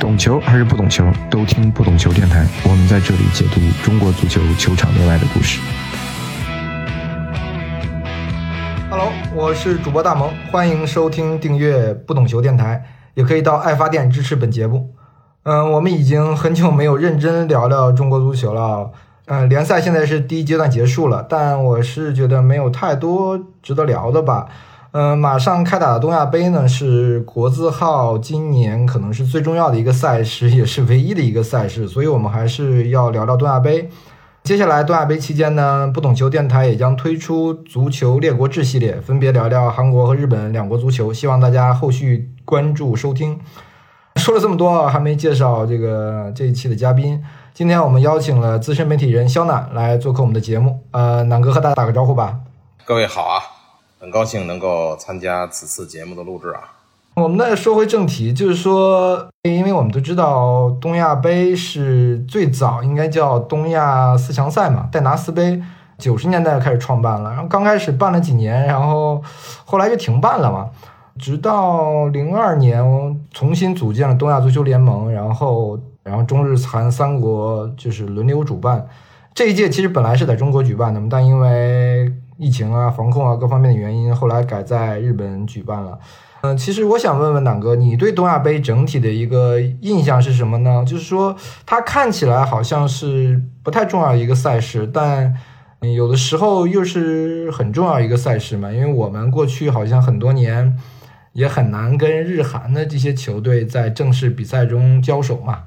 懂球还是不懂球，都听不懂球电台。我们在这里解读中国足球球场内外的故事。Hello，我是主播大萌，欢迎收听、订阅不懂球电台，也可以到爱发电支持本节目。嗯，我们已经很久没有认真聊聊中国足球了。嗯，联赛现在是第一阶段结束了，但我是觉得没有太多值得聊的吧。嗯，马上开打的东亚杯呢，是国字号今年可能是最重要的一个赛事，也是唯一的一个赛事，所以我们还是要聊聊东亚杯。接下来东亚杯期间呢，不懂球电台也将推出足球列国志系列，分别聊聊韩国和日本两国足球，希望大家后续关注收听。说了这么多，还没介绍这个这一期的嘉宾。今天我们邀请了资深媒体人肖楠来做客我们的节目。呃，楠哥和大家打个招呼吧。各位好啊，很高兴能够参加此次节目的录制啊。我们再说回正题，就是说，因为我们都知道东亚杯是最早应该叫东亚四强赛嘛，戴拿斯杯，九十年代开始创办了，然后刚开始办了几年，然后后来就停办了嘛，直到零二年重新组建了东亚足球联盟，然后然后中日韩三国就是轮流主办。这一届其实本来是在中国举办的，但因为疫情啊、防控啊各方面的原因，后来改在日本举办了。嗯，其实我想问问党哥，你对东亚杯整体的一个印象是什么呢？就是说，它看起来好像是不太重要一个赛事，但有的时候又是很重要一个赛事嘛。因为我们过去好像很多年也很难跟日韩的这些球队在正式比赛中交手嘛。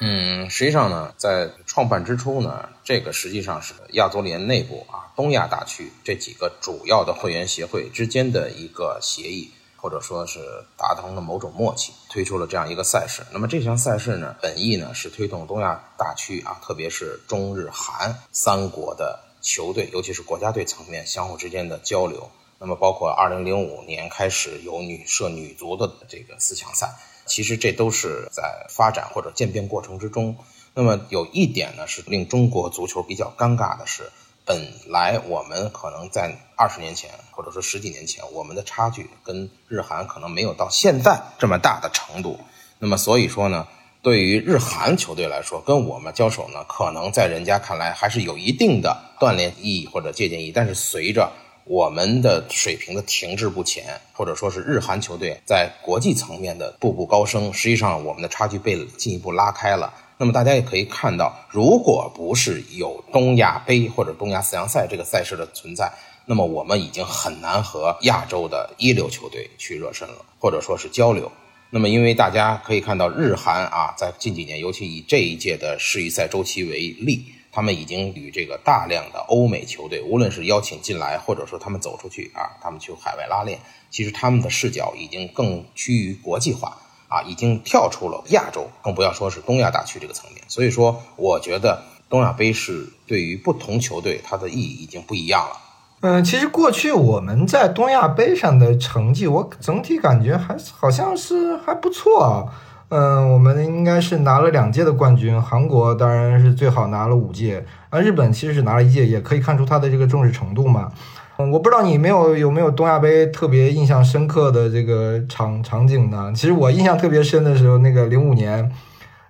嗯，实际上呢，在创办之初呢，这个实际上是亚足联内部啊，东亚大区这几个主要的会员协会之间的一个协议。或者说是达成了某种默契，推出了这样一个赛事。那么这项赛事呢，本意呢是推动东亚大区啊，特别是中日韩三国的球队，尤其是国家队层面相互之间的交流。那么包括二零零五年开始有女设女足的这个四强赛，其实这都是在发展或者渐变过程之中。那么有一点呢，是令中国足球比较尴尬的是。本来我们可能在二十年前，或者说十几年前，我们的差距跟日韩可能没有到现在这么大的程度。那么所以说呢，对于日韩球队来说，跟我们交手呢，可能在人家看来还是有一定的锻炼意义或者借鉴意义。但是随着我们的水平的停滞不前，或者说是日韩球队在国际层面的步步高升，实际上我们的差距被进一步拉开了。那么大家也可以看到，如果不是有东亚杯或者东亚四强赛这个赛事的存在，那么我们已经很难和亚洲的一流球队去热身了，或者说是交流。那么因为大家可以看到，日韩啊，在近几年，尤其以这一届的世预赛周期为例，他们已经与这个大量的欧美球队，无论是邀请进来，或者说他们走出去啊，他们去海外拉练，其实他们的视角已经更趋于国际化。啊，已经跳出了亚洲，更不要说是东亚大区这个层面。所以说，我觉得东亚杯是对于不同球队它的意义已经不一样了。嗯，其实过去我们在东亚杯上的成绩，我整体感觉还好像是还不错啊。嗯，我们应该是拿了两届的冠军，韩国当然是最好拿了五届，啊日本其实是拿了一届，也可以看出他的这个重视程度嘛。我不知道你没有有没有东亚杯特别印象深刻的这个场场景呢？其实我印象特别深的时候，那个零五年，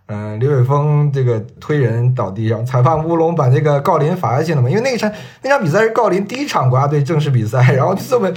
嗯、呃，刘伟峰这个推人倒地上，裁判乌龙把这个郜林罚下去了嘛？因为那场那场比赛是郜林第一场国家队正式比赛，然后就这么，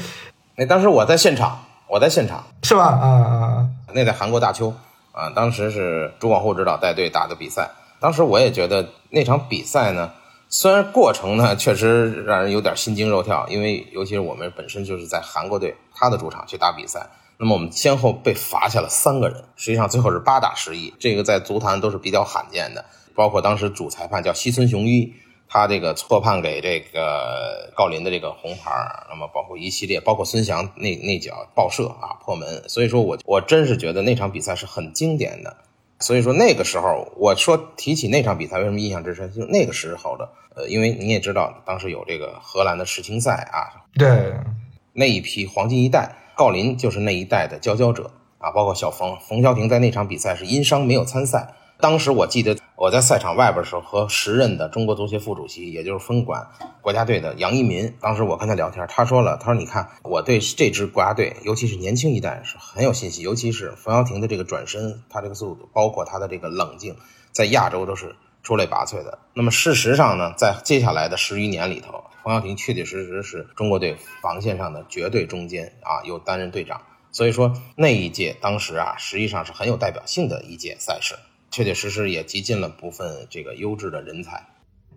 那当时我在现场，我在现场，是吧？啊啊，那在韩国大邱啊，当时是朱广沪指导带队打的比赛，当时我也觉得那场比赛呢。虽然过程呢确实让人有点心惊肉跳，因为尤其是我们本身就是在韩国队他的主场去打比赛，那么我们先后被罚下了三个人，实际上最后是八打十一，这个在足坛都是比较罕见的。包括当时主裁判叫西村雄一，他这个错判给这个郜林的这个红牌，那么包括一系列，包括孙祥那那脚爆射啊破门，所以说我我真是觉得那场比赛是很经典的。所以说那个时候，我说提起那场比赛为什么印象之深，就那个时候的，呃，因为你也知道，当时有这个荷兰的世青赛啊，对，那一批黄金一代，郜林就是那一代的佼佼者啊，包括小冯冯潇霆在那场比赛是因伤没有参赛，当时我记得我在赛场外边的时候，和时任的中国足协副主席，也就是分管国家队的杨一民，当时我跟他聊天，他说了，他说你看我对这支国家队，尤其是年轻一代是很有信心，尤其是冯潇霆的这个转身，他这个速度，包括他的这个冷静，在亚洲都是出类拔萃的。那么事实上呢，在接下来的十余年里头，冯潇霆确确实实是中国队防线上的绝对中坚啊，又担任队长，所以说那一届当时啊，实际上是很有代表性的一届赛事。确确实实也集进了部分这个优质的人才，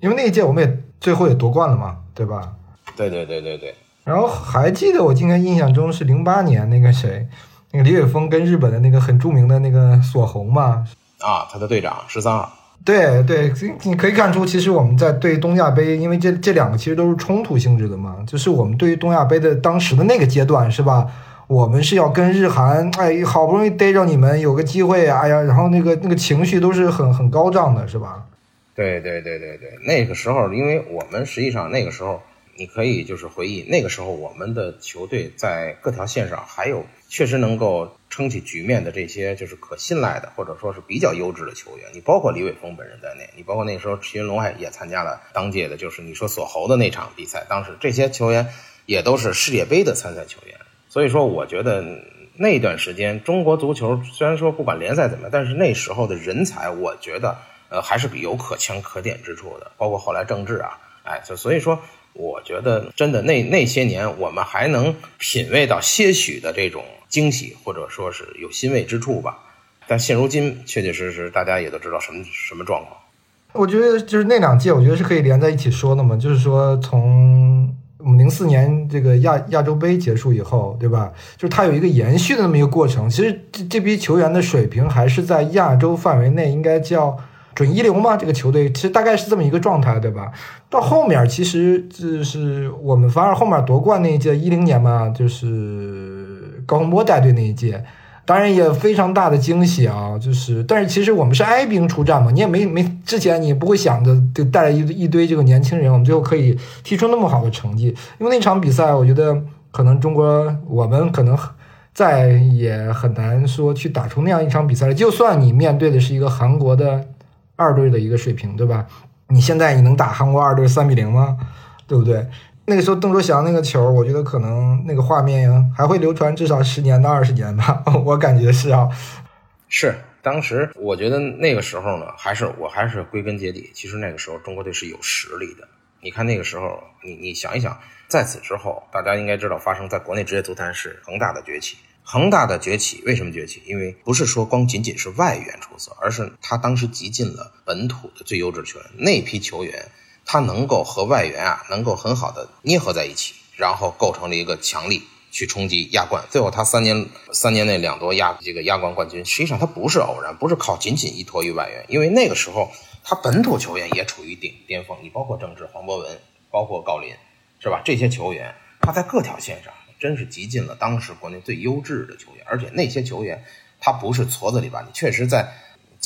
因为那一届我们也最后也夺冠了嘛，对吧？对对对对对。然后还记得我今天印象中是零八年那个谁，那个李玮峰跟日本的那个很著名的那个锁红嘛。啊，他的队长十三号。对对，你可以看出，其实我们在对东亚杯，因为这这两个其实都是冲突性质的嘛，就是我们对于东亚杯的当时的那个阶段，是吧？我们是要跟日韩，哎，好不容易逮着你们有个机会，哎呀，然后那个那个情绪都是很很高涨的，是吧？对对对对对，那个时候，因为我们实际上那个时候，你可以就是回忆那个时候我们的球队在各条线上还有确实能够撑起局面的这些就是可信赖的或者说是比较优质的球员，你包括李伟峰本人在内，你包括那时候齐云龙还也参加了当届的，就是你说锁喉的那场比赛，当时这些球员也都是世界杯的参赛球员。所以说，我觉得那段时间中国足球虽然说不管联赛怎么，但是那时候的人才，我觉得呃还是比有可圈可点之处的。包括后来郑智啊，哎，就所以说，我觉得真的那那些年，我们还能品味到些许的这种惊喜，或者说是有欣慰之处吧。但现如今，确确实实大家也都知道什么什么状况。我觉得就是那两届，我觉得是可以连在一起说的嘛，就是说从。我们零四年这个亚亚洲杯结束以后，对吧？就是它有一个延续的那么一个过程。其实这这批球员的水平还是在亚洲范围内，应该叫准一流嘛。这个球队其实大概是这么一个状态，对吧？到后面其实就是我们反而后面夺冠那一届一零年嘛，就是高洪波带队那一届。当然也非常大的惊喜啊，就是，但是其实我们是哀兵出战嘛，你也没没之前你不会想着就带来一一堆这个年轻人，我们最后可以踢出那么好的成绩。因为那场比赛，我觉得可能中国我们可能再也很难说去打出那样一场比赛了。就算你面对的是一个韩国的二队的一个水平，对吧？你现在你能打韩国二队三比零吗？对不对？那个时候，邓卓翔那个球，我觉得可能那个画面还会流传至少十年到二十年吧，我感觉是啊。是，当时我觉得那个时候呢，还是我还是归根结底，其实那个时候中国队是有实力的。你看那个时候，你你想一想，在此之后，大家应该知道发生在国内职业足坛是恒大的崛起。恒大的崛起为什么崛起？因为不是说光仅仅是外援出色，而是他当时集进了本土的最优质球员，那批球员。他能够和外援啊，能够很好的捏合在一起，然后构成了一个强力去冲击亚冠。最后他三年三年内两夺亚这个亚冠冠军，实际上他不是偶然，不是靠仅仅依托于外援，因为那个时候他本土球员也处于顶巅峰。你包括郑智、黄博文，包括郜林，是吧？这些球员他在各条线上真是集进了当时国内最优质的球员，而且那些球员他不是矬子里拔，你确实在。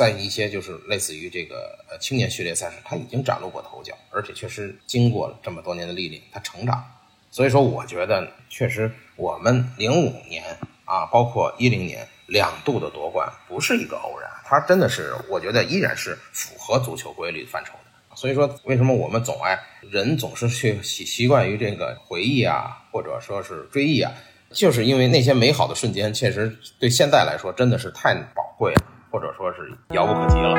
在一些就是类似于这个呃青年序列赛事，他已经崭露过头角，而且确实经过了这么多年的历练，他成长。所以说，我觉得确实我们零五年啊，包括一零年两度的夺冠不是一个偶然，他真的是我觉得依然是符合足球规律范畴的。所以说，为什么我们总爱人总是去习习惯于这个回忆啊，或者说是追忆啊，就是因为那些美好的瞬间，确实对现在来说真的是太宝贵了。或者说是遥不可及了。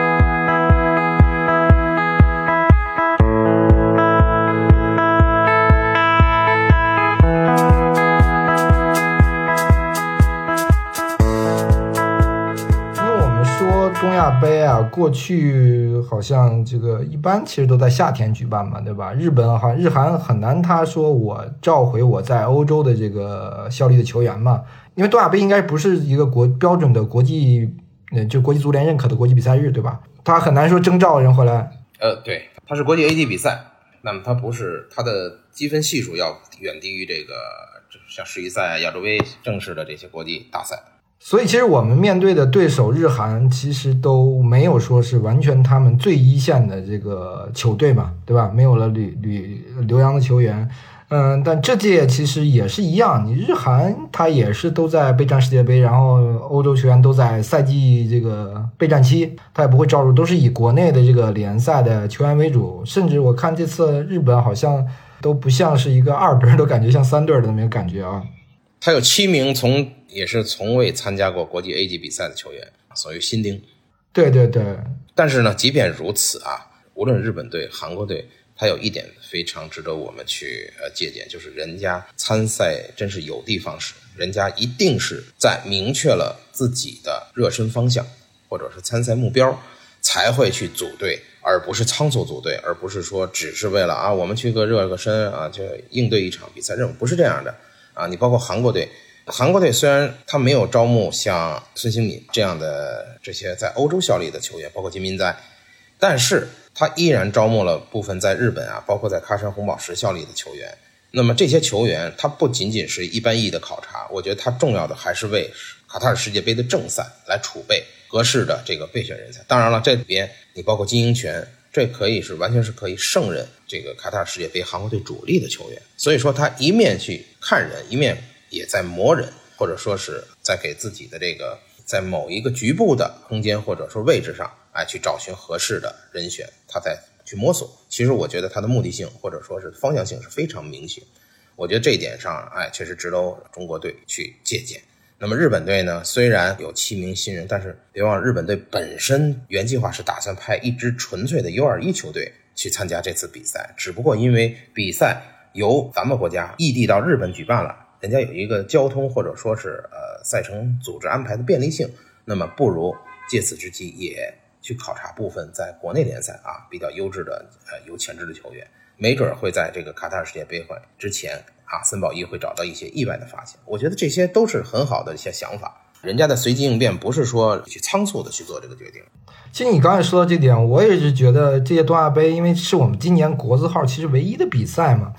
因为我们说东亚杯啊，过去好像这个一般其实都在夏天举办嘛，对吧？日本好像日韩很难，他说我召回我在欧洲的这个效力的球员嘛，因为东亚杯应该不是一个国标准的国际。嗯，就国际足联认可的国际比赛日，对吧？他很难说征召人回来。呃，对，他是国际 A D 比赛，那么他不是他的积分系数要远低于这个像世预赛、亚洲杯正式的这些国际大赛。所以，其实我们面对的对手日韩，其实都没有说是完全他们最一线的这个球队嘛，对吧？没有了吕吕刘洋的球员，嗯，但这届其实也是一样，你日韩他也是都在备战世界杯，然后欧洲球员都在赛季这个备战期，他也不会招入，都是以国内的这个联赛的球员为主。甚至我看这次日本好像都不像是一个二队，都感觉像三队的那么个感觉啊。他有七名从也是从未参加过国际 A 级比赛的球员，所谓新丁。对对对，但是呢，即便如此啊，无论日本队、韩国队。还有一点非常值得我们去呃借鉴，就是人家参赛真是有的放矢，人家一定是在明确了自己的热身方向或者是参赛目标，才会去组队，而不是仓促组队，而不是说只是为了啊我们去个热个身啊就应对一场比赛任务，不是这样的啊。你包括韩国队，韩国队虽然他没有招募像孙兴敏这样的这些在欧洲效力的球员，包括金明哉，但是。他依然招募了部分在日本啊，包括在喀山红宝石效力的球员。那么这些球员，他不仅仅是一般意义的考察，我觉得他重要的还是为卡塔尔世界杯的正赛来储备合适的这个备选人才。当然了，这里边你包括金英权，这可以是完全是可以胜任这个卡塔尔世界杯韩国队主力的球员。所以说，他一面去看人，一面也在磨人，或者说是在给自己的这个在某一个局部的空间或者说位置上。哎，去找寻合适的人选，他再去摸索。其实我觉得他的目的性或者说是方向性是非常明显。我觉得这一点上，哎，确实值得中国队去借鉴。那么日本队呢，虽然有七名新人，但是别忘了日本队本身原计划是打算派一支纯粹的 U21 球队去参加这次比赛，只不过因为比赛由咱们国家异地到日本举办了，人家有一个交通或者说是呃赛程组织安排的便利性，那么不如借此之机也。去考察部分在国内联赛啊比较优质的呃有潜质的球员，没准会在这个卡塔尔世界杯会之前啊，森保一会找到一些意外的发现。我觉得这些都是很好的一些想法。人家的随机应变不是说去仓促的去做这个决定。其实你刚才说到这点，我也是觉得这些东亚杯，因为是我们今年国字号其实唯一的比赛嘛。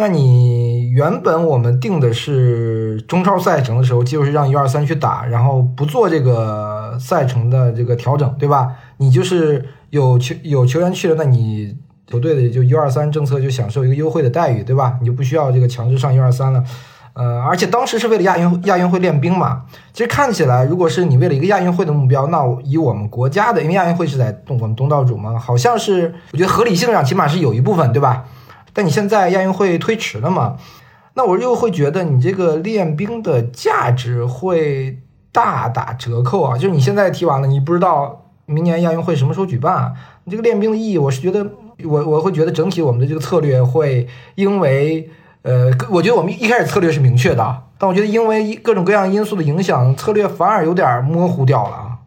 那你原本我们定的是中超赛程的时候，就是让 U 二三去打，然后不做这个赛程的这个调整，对吧？你就是有球有球员去了，那你球队的就 U 二三政策就享受一个优惠的待遇，对吧？你就不需要这个强制上 U 二三了。呃，而且当时是为了亚运亚运会练兵嘛。其实看起来，如果是你为了一个亚运会的目标，那以我们国家的，因为亚运会是在东我们东道主嘛，好像是我觉得合理性上起码是有一部分，对吧？但你现在亚运会推迟了嘛？那我又会觉得你这个练兵的价值会大打折扣啊！就是你现在踢完了，你不知道明年亚运会什么时候举办，你这个练兵的意义，我是觉得我我会觉得整体我们的这个策略会因为呃，我觉得我们一开始策略是明确的，但我觉得因为各种各样因素的影响，策略反而有点模糊掉了啊。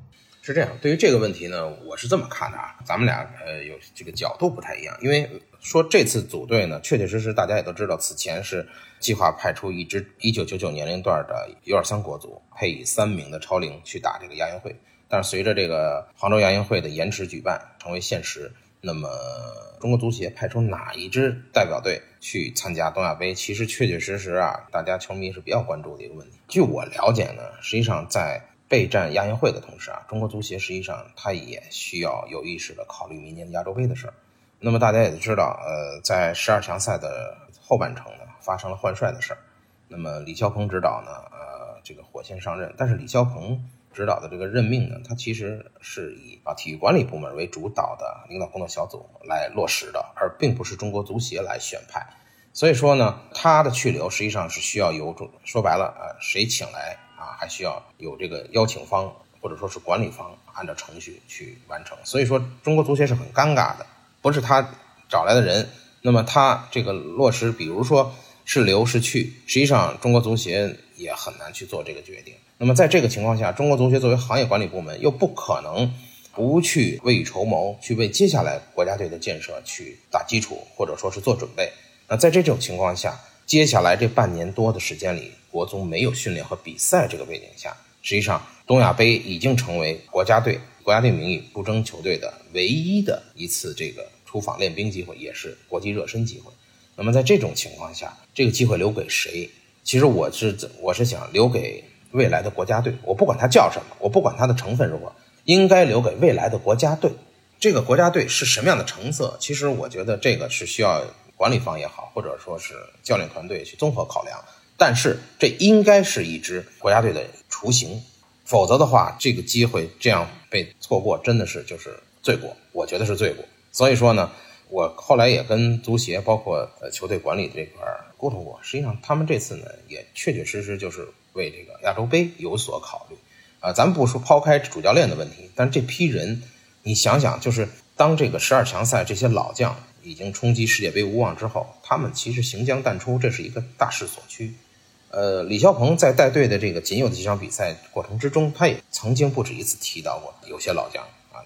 是这样，对于这个问题呢，我是这么看的啊，咱们俩呃有这个角度不太一样，因为。说这次组队呢，确确实实大家也都知道，此前是计划派出一支一九九九年龄段的 U 二三国足，配以三名的超龄去打这个亚运会。但是随着这个杭州亚运会的延迟举办成为现实，那么中国足协派出哪一支代表队去参加东亚杯，其实确确实实啊，大家球迷是比较关注的一个问题。据我了解呢，实际上在备战亚运会的同时啊，中国足协实际上他也需要有意识的考虑明年的亚洲杯的事儿。那么大家也都知道，呃，在十二强赛的后半程呢，发生了换帅的事儿。那么李霄鹏指导呢，呃，这个火线上任，但是李霄鹏指导的这个任命呢，他其实是以啊体育管理部门为主导的领导工作小组来落实的，而并不是中国足协来选派。所以说呢，他的去留实际上是需要由中说白了，呃，谁请来啊，还需要有这个邀请方或者说是管理方按照程序去完成。所以说，中国足协是很尴尬的。不是他找来的人，那么他这个落实，比如说是留是去，实际上中国足协也很难去做这个决定。那么在这个情况下，中国足协作为行业管理部门，又不可能不去未雨绸缪，去为接下来国家队的建设去打基础，或者说是做准备。那在这种情况下，接下来这半年多的时间里，国足没有训练和比赛这个背景下，实际上东亚杯已经成为国家队国家队名义出征球队的唯一的一次这个。出访练兵机会也是国际热身机会，那么在这种情况下，这个机会留给谁？其实我是我是想留给未来的国家队，我不管它叫什么，我不管它的成分如何，应该留给未来的国家队。这个国家队是什么样的成色？其实我觉得这个是需要。管理方也好，或者说是教练团队去综合考量。但是这应该是一支国家队的雏形，否则的话，这个机会这样被错过，真的是就是罪过，我觉得是罪过。所以说呢，我后来也跟足协包括呃球队管理这块儿沟通过，实际上他们这次呢也确确实实就是为这个亚洲杯有所考虑。啊，咱不说抛开主教练的问题，但这批人，你想想，就是当这个十二强赛这些老将已经冲击世界杯无望之后，他们其实行将淡出，这是一个大势所趋。呃，李霄鹏在带队的这个仅有的几场比赛过程之中，他也曾经不止一次提到过，有些老将啊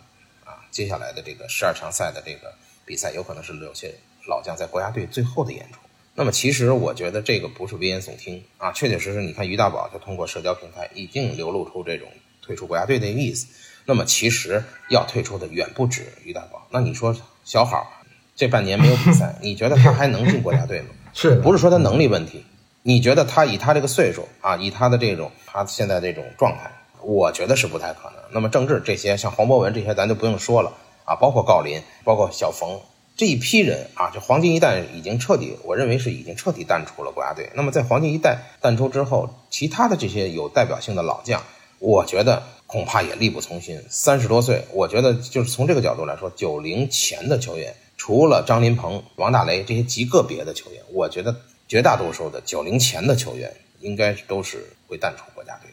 啊，接下来的这个十二强赛的这个比赛，有可能是有些老将在国家队最后的演出。那么其实我觉得这个不是危言耸听啊，确确实实，你看于大宝他通过社交平台已经流露出这种退出国家队的意思。那么其实要退出的远不止于大宝。那你说小好这半年没有比赛，你觉得他还能进国家队吗？是不是说他能力问题？你觉得他以他这个岁数啊，以他的这种他现在这种状态，我觉得是不太可能。那么郑智这些像黄博文这些咱就不用说了啊，包括郜林，包括小冯。这一批人啊，这黄金一代已经彻底，我认为是已经彻底淡出了国家队。那么在黄金一代淡出之后，其他的这些有代表性的老将，我觉得恐怕也力不从心。三十多岁，我觉得就是从这个角度来说，九零前的球员，除了张琳芃、王大雷这些极个别的球员，我觉得绝大多数的九零前的球员应该都是会淡出国家队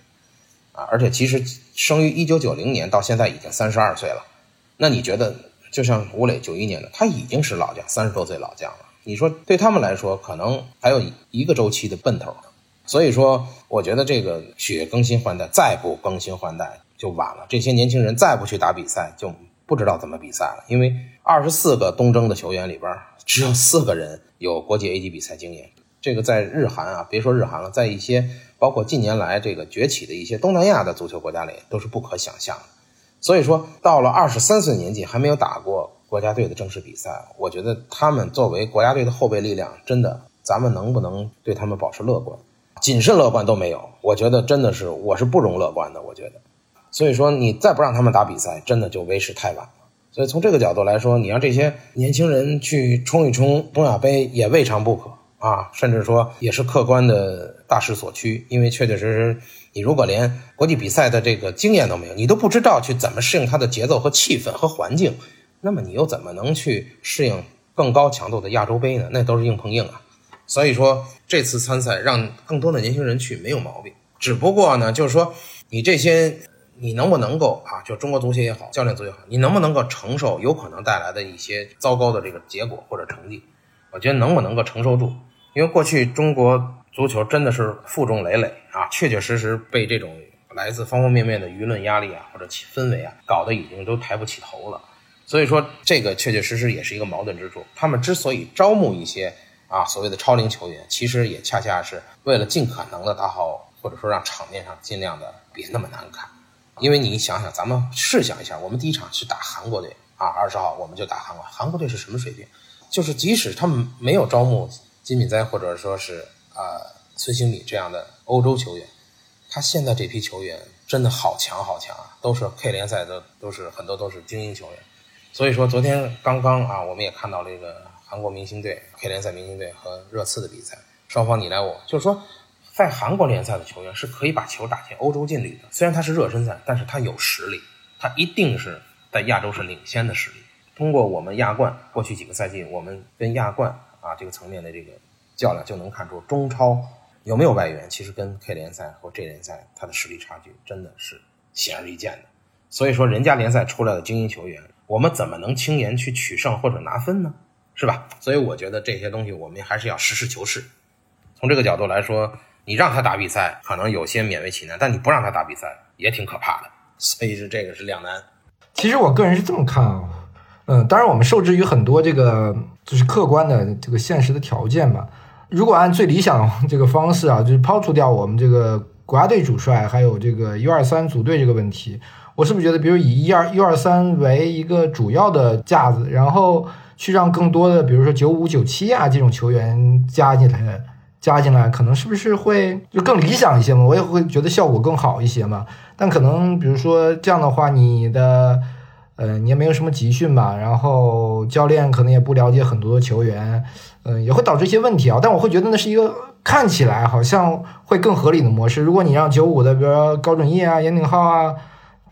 啊。而且其实生于一九九零年到现在已经三十二岁了，那你觉得？就像吴磊九一年的，他已经是老将，三十多岁老将了。你说对他们来说，可能还有一个周期的奔头。所以说，我觉得这个血更新换代，再不更新换代就晚了。这些年轻人再不去打比赛，就不知道怎么比赛了。因为二十四个东征的球员里边，只有四个人有国际 A 级比赛经验。这个在日韩啊，别说日韩了，在一些包括近年来这个崛起的一些东南亚的足球国家里，都是不可想象的。所以说，到了二十三岁年纪还没有打过国家队的正式比赛，我觉得他们作为国家队的后备力量，真的，咱们能不能对他们保持乐观、谨慎乐观都没有？我觉得真的是，我是不容乐观的。我觉得，所以说你再不让他们打比赛，真的就为时太晚了。所以从这个角度来说，你让这些年轻人去冲一冲东亚杯也未尝不可啊，甚至说也是客观的大势所趋，因为确确实实。你如果连国际比赛的这个经验都没有，你都不知道去怎么适应它的节奏和气氛和环境，那么你又怎么能去适应更高强度的亚洲杯呢？那都是硬碰硬啊。所以说这次参赛让更多的年轻人去没有毛病，只不过呢，就是说你这些你能不能够啊，就中国足协也好，教练组也好，你能不能够承受有可能带来的一些糟糕的这个结果或者成绩？我觉得能不能够承受住？因为过去中国。足球真的是负重累累啊，确确实实被这种来自方方面面的舆论压力啊，或者氛围啊，搞得已经都抬不起头了。所以说，这个确确实实也是一个矛盾之处。他们之所以招募一些啊所谓的超龄球员，其实也恰恰是为了尽可能的打好，或者说让场面上尽量的别那么难看。因为你想想，咱们试想一下，我们第一场去打韩国队啊，二十号我们就打韩国，韩国队是什么水平？就是即使他们没有招募金敏哉，或者说是。啊，孙兴慜这样的欧洲球员，他现在这批球员真的好强好强啊，都是 K 联赛的，都是很多都是精英球员。所以说，昨天刚刚啊，我们也看到这个韩国明星队 K 联赛明星队和热刺的比赛，双方你来我，就是说，在韩国联赛的球员是可以把球打进欧洲劲旅的。虽然他是热身赛，但是他有实力，他一定是在亚洲是领先的实力。通过我们亚冠过去几个赛季，我们跟亚冠啊这个层面的这个。较量就能看出中超有没有外援，其实跟 K 联赛或 J 联赛它的实力差距真的是显而易见的。所以说，人家联赛出来的精英球员，我们怎么能轻言去取胜或者拿分呢？是吧？所以我觉得这些东西我们还是要实事求是。从这个角度来说，你让他打比赛，可能有些勉为其难；但你不让他打比赛，也挺可怕的。所以是这个是两难。其实我个人是这么看啊，嗯，当然我们受制于很多这个就是客观的这个现实的条件嘛。如果按最理想这个方式啊，就是抛除掉我们这个国家队主帅，还有这个 U 二三组队这个问题，我是不是觉得，比如以一二 U 二三为一个主要的架子，然后去让更多的，比如说九五九七啊这种球员加进来，加进来，可能是不是会就更理想一些嘛？我也会觉得效果更好一些嘛。但可能比如说这样的话，你的呃，你也没有什么集训吧，然后教练可能也不了解很多的球员，嗯、也会导致一些问题啊。但我会觉得那是一个看起来好像会更合理的模式。如果你让九五的，比如说高准翼啊、严鼎浩啊，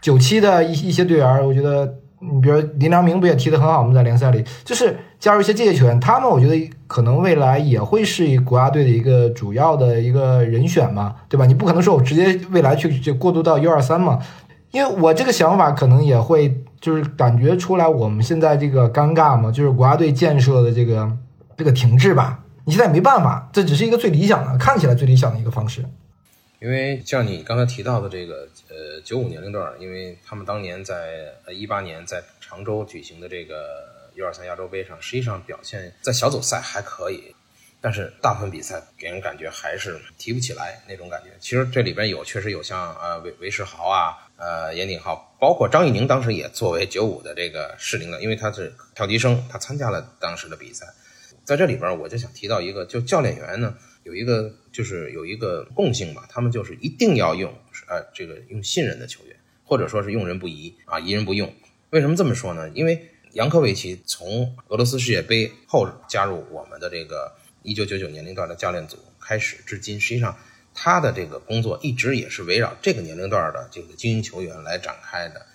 九七的一一些队员，我觉得，你比如林良铭不也踢得很好吗？在联赛里，就是加入一些这些球员，他们我觉得可能未来也会是国家队的一个主要的一个人选嘛，对吧？你不可能说我直接未来去就过渡到 U 二三嘛，因为我这个想法可能也会就是感觉出来我们现在这个尴尬嘛，就是国家队建设的这个这个停滞吧。你现在没办法，这只是一个最理想的，看起来最理想的一个方式。因为像你刚才提到的这个呃九五年龄段，因为他们当年在呃一八年在常州举行的这个 U 二三亚洲杯上，实际上表现在小组赛还可以，但是大部分比赛给人感觉还是提不起来那种感觉。其实这里边有确实有像呃韦韦世豪啊，呃严鼎浩，包括张怡宁当时也作为九五的这个适龄的，因为他是跳级生，他参加了当时的比赛。在这里边，我就想提到一个，就教练员呢有一个就是有一个共性吧，他们就是一定要用呃这个用信任的球员，或者说是用人不疑啊，疑人不用。为什么这么说呢？因为扬科维奇从俄罗斯世界杯后加入我们的这个一九九九年龄段的教练组开始至今，实际上他的这个工作一直也是围绕这个年龄段的这个精英球员来展开的。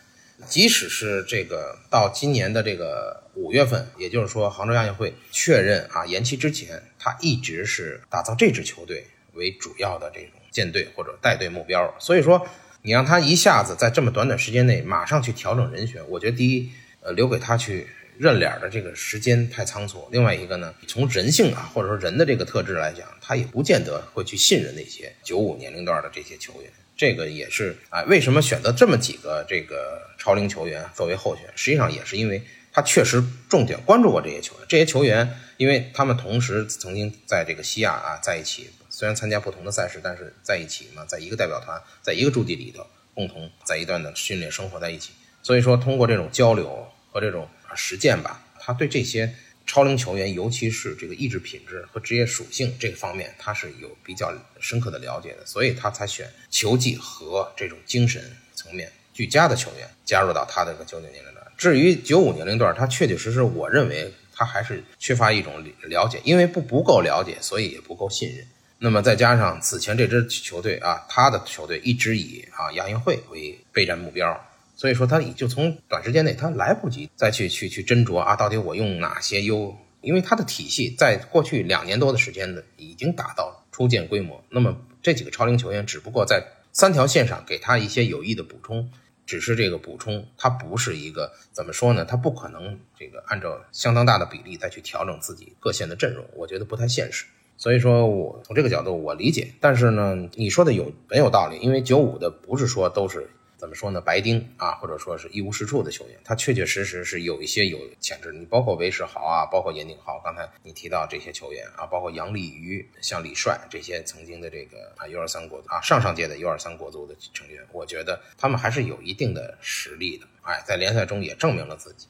即使是这个到今年的这个五月份，也就是说杭州亚运会确认啊延期之前，他一直是打造这支球队为主要的这种舰队或者带队目标。所以说，你让他一下子在这么短短时间内马上去调整人选，我觉得第一，呃，留给他去认脸的这个时间太仓促；另外一个呢，从人性啊或者说人的这个特质来讲，他也不见得会去信任那些九五年龄段的这些球员。这个也是啊，为什么选择这么几个这个超龄球员作为候选？实际上也是因为他确实重点关注过这些球员。这些球员，因为他们同时曾经在这个西亚啊在一起，虽然参加不同的赛事，但是在一起嘛，在一个代表团，在一个驻地里头，共同在一段的训练生活在一起。所以说，通过这种交流和这种实践吧，他对这些。超龄球员，尤其是这个意志品质和职业属性这个方面，他是有比较深刻的了解的，所以他才选球技和这种精神层面俱佳的球员加入到他的这个九九年龄段。至于九五年龄段，他确确实实，我认为他还是缺乏一种了解，因为不不够了解，所以也不够信任。那么再加上此前这支球队啊，他的球队一直以啊亚运会为备战目标。所以说，他也就从短时间内，他来不及再去去去斟酌啊，到底我用哪些优？因为他的体系在过去两年多的时间的已经达到初见规模。那么这几个超龄球员只不过在三条线上给他一些有益的补充，只是这个补充，它不是一个怎么说呢？他不可能这个按照相当大的比例再去调整自己各线的阵容，我觉得不太现实。所以说我从这个角度我理解，但是呢，你说的有很有道理，因为九五的不是说都是。怎么说呢？白丁啊，或者说是一无是处的球员，他确确实实是有一些有潜质。你包括韦世豪啊，包括严鼎浩，刚才你提到这些球员啊，包括杨立瑜、像李帅这些曾经的这个啊 U 二三国啊上上届的 U 二三国足的成员，我觉得他们还是有一定的实力的。哎，在联赛中也证明了自己。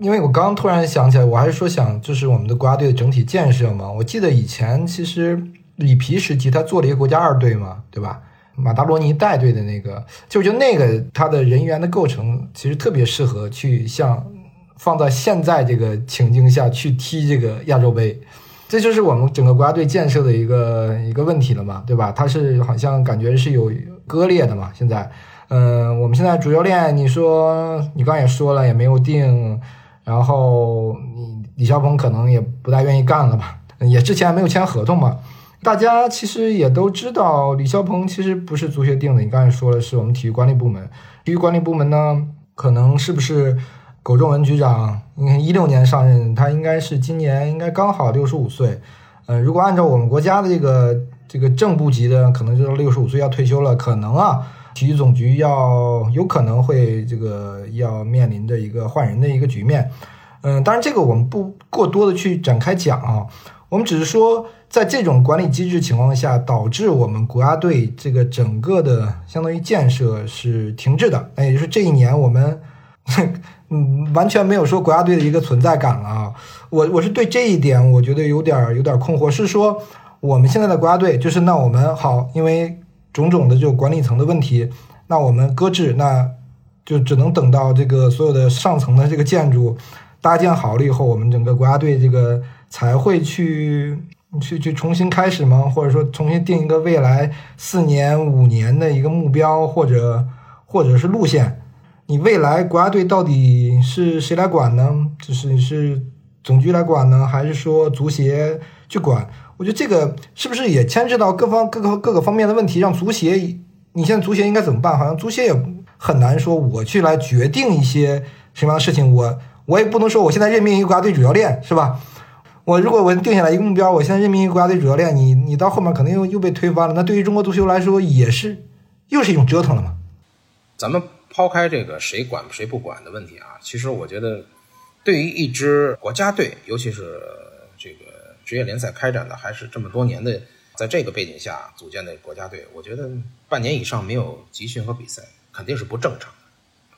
因为我刚突然想起来，我还是说想就是我们的国家队的整体建设嘛。我记得以前其实里皮时期他做了一个国家二队嘛，对吧？马达罗尼带队的那个，就就那个他的人员的构成，其实特别适合去像放在现在这个情境下去踢这个亚洲杯，这就是我们整个国家队建设的一个一个问题了嘛，对吧？他是好像感觉是有割裂的嘛。现在，嗯，我们现在主教练，你说你刚也说了也没有定，然后你李霄鹏可能也不大愿意干了吧，也之前没有签合同嘛。大家其实也都知道，李霄鹏其实不是足协定的。你刚才说了，是我们体育管理部门。体育管理部门呢，可能是不是苟仲文局长？你看一六年上任，他应该是今年应该刚好六十五岁。嗯，如果按照我们国家的这个这个正部级的，可能就是六十五岁要退休了。可能啊，体育总局要有可能会这个要面临着一个换人的一个局面。嗯，当然这个我们不过多的去展开讲啊，我们只是说。在这种管理机制情况下，导致我们国家队这个整个的相当于建设是停滞的。那也就是这一年我们，嗯，完全没有说国家队的一个存在感了啊。我我是对这一点我觉得有点有点困惑，是说我们现在的国家队就是那我们好，因为种种的这种管理层的问题，那我们搁置，那就只能等到这个所有的上层的这个建筑搭建好了以后，我们整个国家队这个才会去去去重新开始吗？或者说重新定一个未来四年、五年的一个目标，或者或者是路线？你未来国家队到底是谁来管呢？就是是总局来管呢，还是说足协去管？我觉得这个是不是也牵涉到各方各个各个方面的问题？让足协，你现在足协应该怎么办？好像足协也很难说我去来决定一些什么样的事情。我我也不能说我现在任命一个国家队主教练，是吧？我如果我定下来一个目标，我现在任命一个国家队主教练，你你到后面可能又又被推翻了。那对于中国足球来说，也是又是一种折腾了嘛？咱们。抛开这个谁管谁不管的问题啊，其实我觉得，对于一支国家队，尤其是这个职业联赛开展的还是这么多年的，在这个背景下组建的国家队，我觉得半年以上没有集训和比赛肯定是不正常的。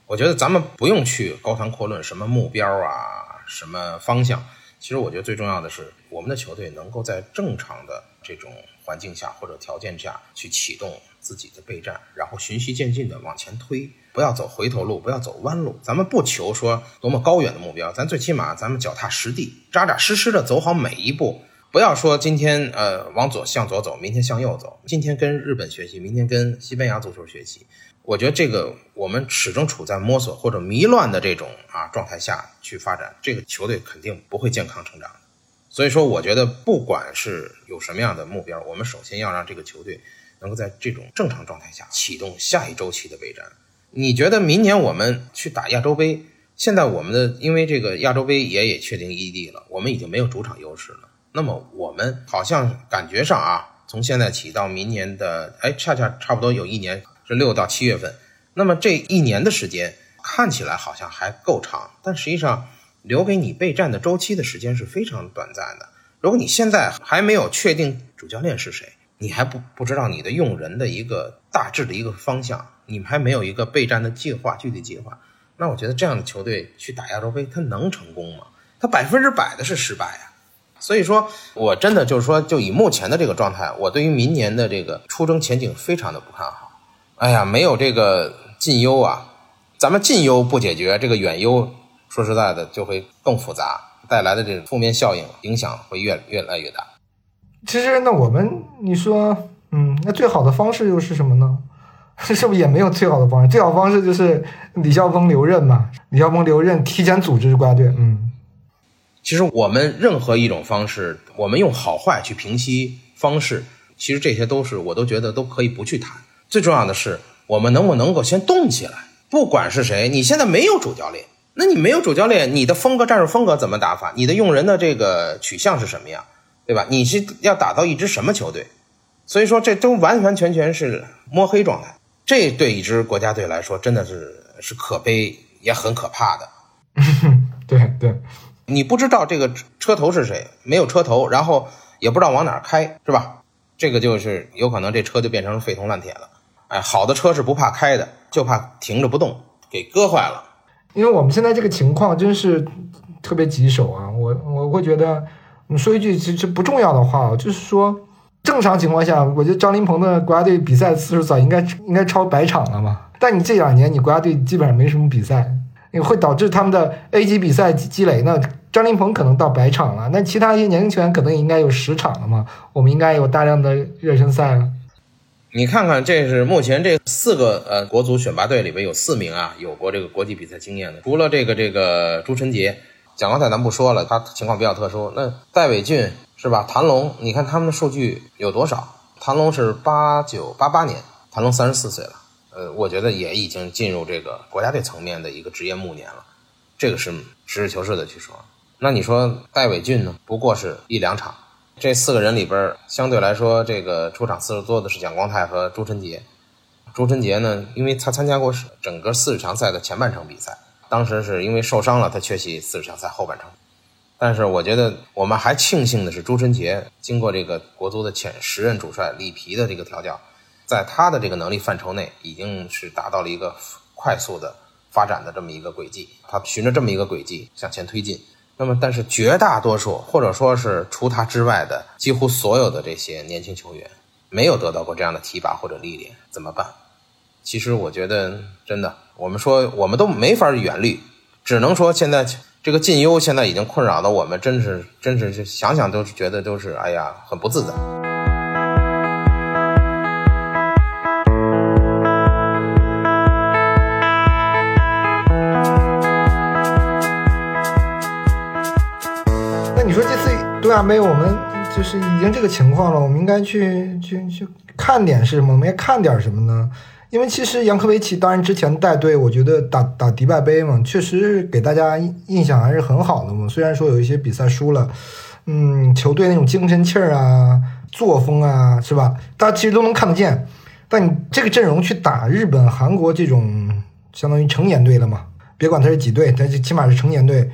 我觉得咱们不用去高谈阔论什么目标啊，什么方向。其实我觉得最重要的是，我们的球队能够在正常的这种环境下或者条件下去启动自己的备战，然后循序渐进的往前推。不要走回头路，不要走弯路。咱们不求说多么高远的目标，咱最起码咱们脚踏实地、扎扎实实的走好每一步。不要说今天呃往左向左走，明天向右走。今天跟日本学习，明天跟西班牙足球学习。我觉得这个我们始终处在摸索或者迷乱的这种啊状态下去发展，这个球队肯定不会健康成长。所以说，我觉得不管是有什么样的目标，我们首先要让这个球队能够在这种正常状态下启动下一周期的备战。你觉得明年我们去打亚洲杯？现在我们的因为这个亚洲杯也也确定异地了，我们已经没有主场优势了。那么我们好像感觉上啊，从现在起到明年的，哎，恰恰差不多有一年是六到七月份。那么这一年的时间看起来好像还够长，但实际上留给你备战的周期的时间是非常短暂的。如果你现在还没有确定主教练是谁，你还不不知道你的用人的一个大致的一个方向。你们还没有一个备战的计划，具体计划，那我觉得这样的球队去打亚洲杯，他能成功吗？他百分之百的是失败啊！所以说，我真的就是说，就以目前的这个状态，我对于明年的这个出征前景非常的不看好。哎呀，没有这个近忧啊，咱们近忧不解决，这个远忧说实在的就会更复杂，带来的这种负面效应影响会越越来越大。其实，那我们你说，嗯，那最好的方式又是什么呢？是不是也没有最好的方式？最好方式就是李霄峰留任嘛？李霄峰留任，提前组织国家队。嗯，其实我们任何一种方式，我们用好坏去平息方式，其实这些都是我都觉得都可以不去谈。最重要的是，我们能不能够先动起来？不管是谁，你现在没有主教练，那你没有主教练，你的风格、战术风格怎么打法？你的用人的这个取向是什么样？对吧？你是要打造一支什么球队？所以说，这都完完全全是摸黑状态。这对一支国家队来说，真的是是可悲也很可怕的。对对，你不知道这个车头是谁，没有车头，然后也不知道往哪开，是吧？这个就是有可能这车就变成废铜烂铁了。哎，好的车是不怕开的，就怕停着不动，给搁坏了。因为我们现在这个情况真是特别棘手啊！我我会觉得，你说一句其实不重要的话，就是说。正常情况下，我觉得张琳芃的国家队比赛次数早应该应该超百场了嘛。但你这两年你国家队基本上没什么比赛，你会导致他们的 A 级比赛积累。那张琳芃可能到百场了，那其他一些年轻球员可能也应该有十场了嘛。我们应该有大量的热身赛了。你看看，这是目前这四个呃国足选拔队里边有四名啊有过这个国际比赛经验的，除了这个这个朱晨杰、蒋光太咱不说了，他情况比较特殊。那戴伟俊。是吧？谭龙，你看他们的数据有多少？谭龙是八九八八年，谭龙三十四岁了。呃，我觉得也已经进入这个国家队层面的一个职业暮年了。这个是实事求是的去说。那你说戴伟俊呢？不过是一两场。这四个人里边，相对来说，这个出场次数多的是蒋光太和朱晨杰。朱晨杰呢，因为他参加过整个四十强赛的前半程比赛，当时是因为受伤了，他缺席四十强赛后半程。但是我觉得我们还庆幸的是，朱晨杰经过这个国足的前时任主帅里皮的这个调教，在他的这个能力范畴内，已经是达到了一个快速的发展的这么一个轨迹。他循着这么一个轨迹向前推进。那么，但是绝大多数或者说是除他之外的几乎所有的这些年轻球员，没有得到过这样的提拔或者历练，怎么办？其实我觉得真的，我们说我们都没法远虑，只能说现在这个近忧现在已经困扰的我们，真是真是想想都是觉得都是哎呀很不自在。次东亚杯我们就是已经这个情况了，我们应该去去去看点是什么？我们应该看点什么呢？因为其实杨科维奇当然之前带队，我觉得打打迪拜杯嘛，确实给大家印象还是很好的嘛。虽然说有一些比赛输了，嗯，球队那种精神气儿啊、作风啊，是吧？大家其实都能看得见。但你这个阵容去打日本、韩国这种相当于成年队了嘛？别管他是几队，他就起码是成年队。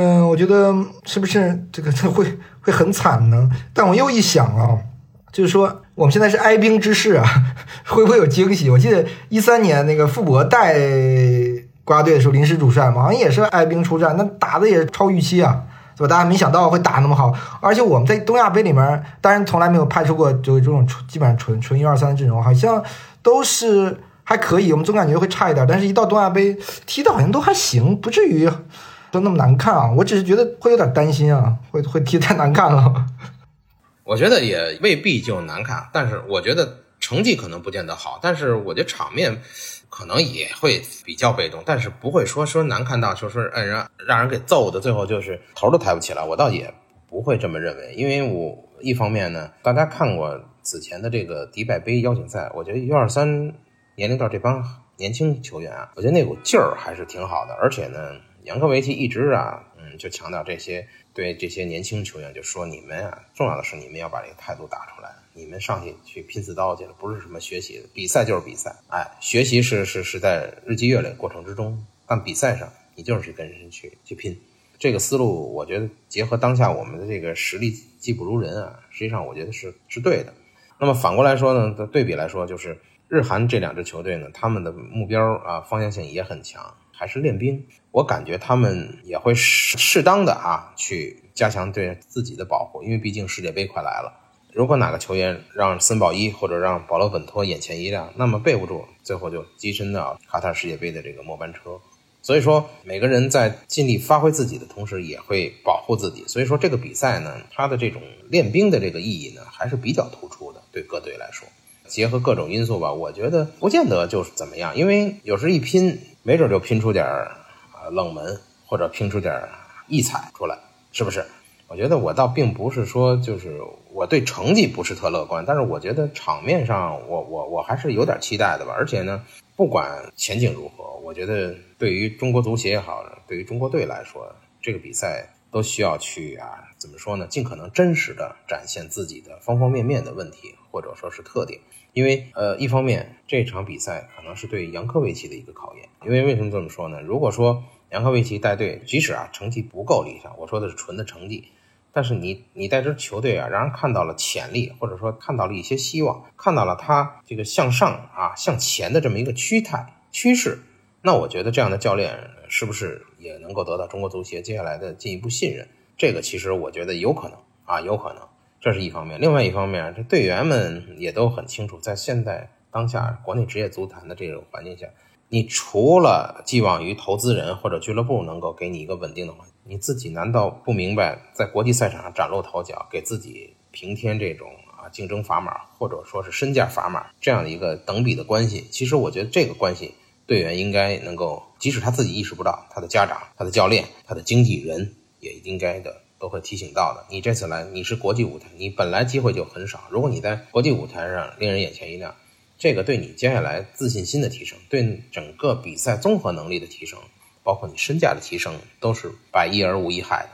嗯，我觉得是不是这个 会会很惨呢？但我又一想啊，就是说我们现在是哀兵之势啊，会不会有惊喜？我记得一三年那个傅博带国家队的时候，临时主帅嘛，好像也是哀兵出战，那打的也超预期啊，对吧？大家没想到会打那么好，而且我们在东亚杯里面，当然从来没有派出过就这种基本上纯纯一二三的阵容，好像都是还可以。我们总感觉会差一点，但是一到东亚杯踢的好像都还行，不至于。都那么难看啊！我只是觉得会有点担心啊，会会踢太难看了。我觉得也未必就难看，但是我觉得成绩可能不见得好，但是我觉得场面可能也会比较被动，但是不会说说难看到说说让让让人给揍的，最后就是头都抬不起来。我倒也不会这么认为，因为我一方面呢，大家看过此前的这个迪拜杯邀请赛，我觉得 U 二三年龄段这帮年轻球员啊，我觉得那股劲儿还是挺好的，而且呢。杨科维奇一直啊，嗯，就强调这些对这些年轻球员，就说你们啊，重要的是你们要把这个态度打出来，你们上去去拼刺刀去了，不是什么学习，比赛就是比赛，哎，学习是是是在日积月累过程之中，但比赛上你就是去跟人去去拼，这个思路我觉得结合当下我们的这个实力技不如人啊，实际上我觉得是是对的。那么反过来说呢，对比来说，就是日韩这两支球队呢，他们的目标啊方向性也很强。还是练兵，我感觉他们也会适适当的啊，去加强对自己的保护，因为毕竟世界杯快来了。如果哪个球员让森保一或者让保罗本托眼前一亮，那么备不住最后就跻身到卡塔尔世界杯的这个末班车。所以说，每个人在尽力发挥自己的同时，也会保护自己。所以说，这个比赛呢，它的这种练兵的这个意义呢，还是比较突出的，对各队来说。结合各种因素吧，我觉得不见得就是怎么样，因为有时一拼。没准就拼出点儿冷门，或者拼出点异彩出来，是不是？我觉得我倒并不是说就是我对成绩不是特乐观，但是我觉得场面上我我我还是有点期待的吧。而且呢，不管前景如何，我觉得对于中国足协也好，对于中国队来说，这个比赛都需要去啊怎么说呢？尽可能真实的展现自己的方方面面的问题，或者说是特点。因为呃，一方面这场比赛可能是对杨科维奇的一个考验。因为为什么这么说呢？如果说杨科维奇带队，即使啊成绩不够理想，我说的是纯的成绩，但是你你带支球队啊，让人看到了潜力，或者说看到了一些希望，看到了他这个向上啊向前的这么一个趋态趋势，那我觉得这样的教练是不是也能够得到中国足协接下来的进一步信任？这个其实我觉得有可能啊，有可能。这是一方面，另外一方面，这队员们也都很清楚，在现在当下国内职业足坛的这种环境下，你除了寄望于投资人或者俱乐部能够给你一个稳定的环境，你自己难道不明白，在国际赛场上崭露头角，给自己平添这种啊竞争砝码或者说是身价砝码这样的一个等比的关系？其实我觉得这个关系，队员应该能够，即使他自己意识不到，他的家长、他的教练、他的经纪人也应该的。都会提醒到的。你这次来，你是国际舞台，你本来机会就很少。如果你在国际舞台上令人眼前一亮，这个对你接下来自信心的提升，对整个比赛综合能力的提升，包括你身价的提升，都是百益而无一害的。